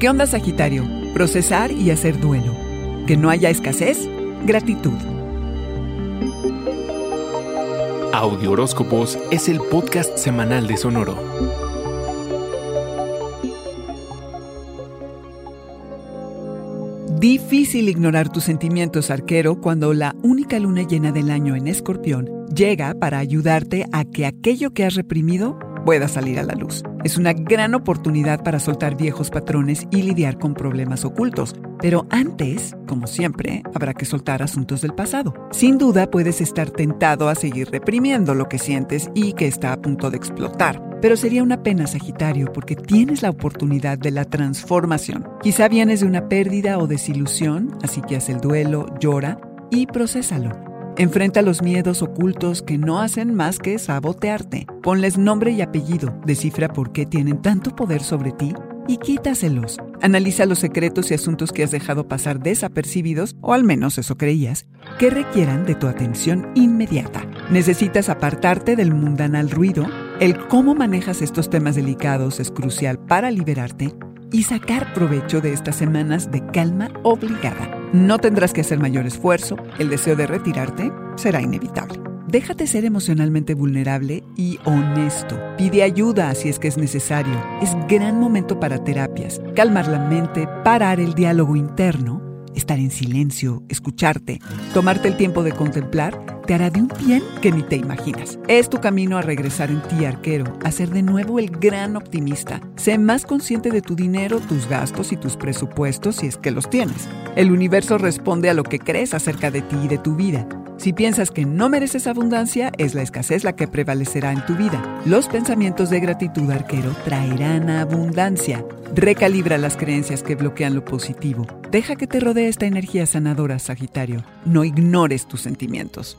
¿Qué onda Sagitario? Procesar y hacer duelo. Que no haya escasez, gratitud. Audio Horóscopos es el podcast semanal de Sonoro. Difícil ignorar tus sentimientos, arquero, cuando la única luna llena del año en Escorpión llega para ayudarte a que aquello que has reprimido pueda salir a la luz. Es una gran oportunidad para soltar viejos patrones y lidiar con problemas ocultos. Pero antes, como siempre, habrá que soltar asuntos del pasado. Sin duda puedes estar tentado a seguir reprimiendo lo que sientes y que está a punto de explotar. Pero sería una pena, Sagitario, porque tienes la oportunidad de la transformación. Quizá vienes de una pérdida o desilusión, así que haz el duelo, llora y procésalo. Enfrenta los miedos ocultos que no hacen más que sabotearte. Ponles nombre y apellido, descifra por qué tienen tanto poder sobre ti y quítaselos. Analiza los secretos y asuntos que has dejado pasar desapercibidos, o al menos eso creías, que requieran de tu atención inmediata. Necesitas apartarte del mundanal ruido. El cómo manejas estos temas delicados es crucial para liberarte y sacar provecho de estas semanas de calma obligada. No tendrás que hacer mayor esfuerzo, el deseo de retirarte será inevitable. Déjate ser emocionalmente vulnerable y honesto. Pide ayuda si es que es necesario. Es gran momento para terapias. Calmar la mente, parar el diálogo interno, estar en silencio, escucharte, tomarte el tiempo de contemplar te hará de un bien que ni te imaginas. Es tu camino a regresar en ti, arquero, a ser de nuevo el gran optimista. Sé más consciente de tu dinero, tus gastos y tus presupuestos si es que los tienes. El universo responde a lo que crees acerca de ti y de tu vida. Si piensas que no mereces abundancia, es la escasez la que prevalecerá en tu vida. Los pensamientos de gratitud, arquero, traerán abundancia. Recalibra las creencias que bloquean lo positivo. Deja que te rodee esta energía sanadora, Sagitario. No ignores tus sentimientos.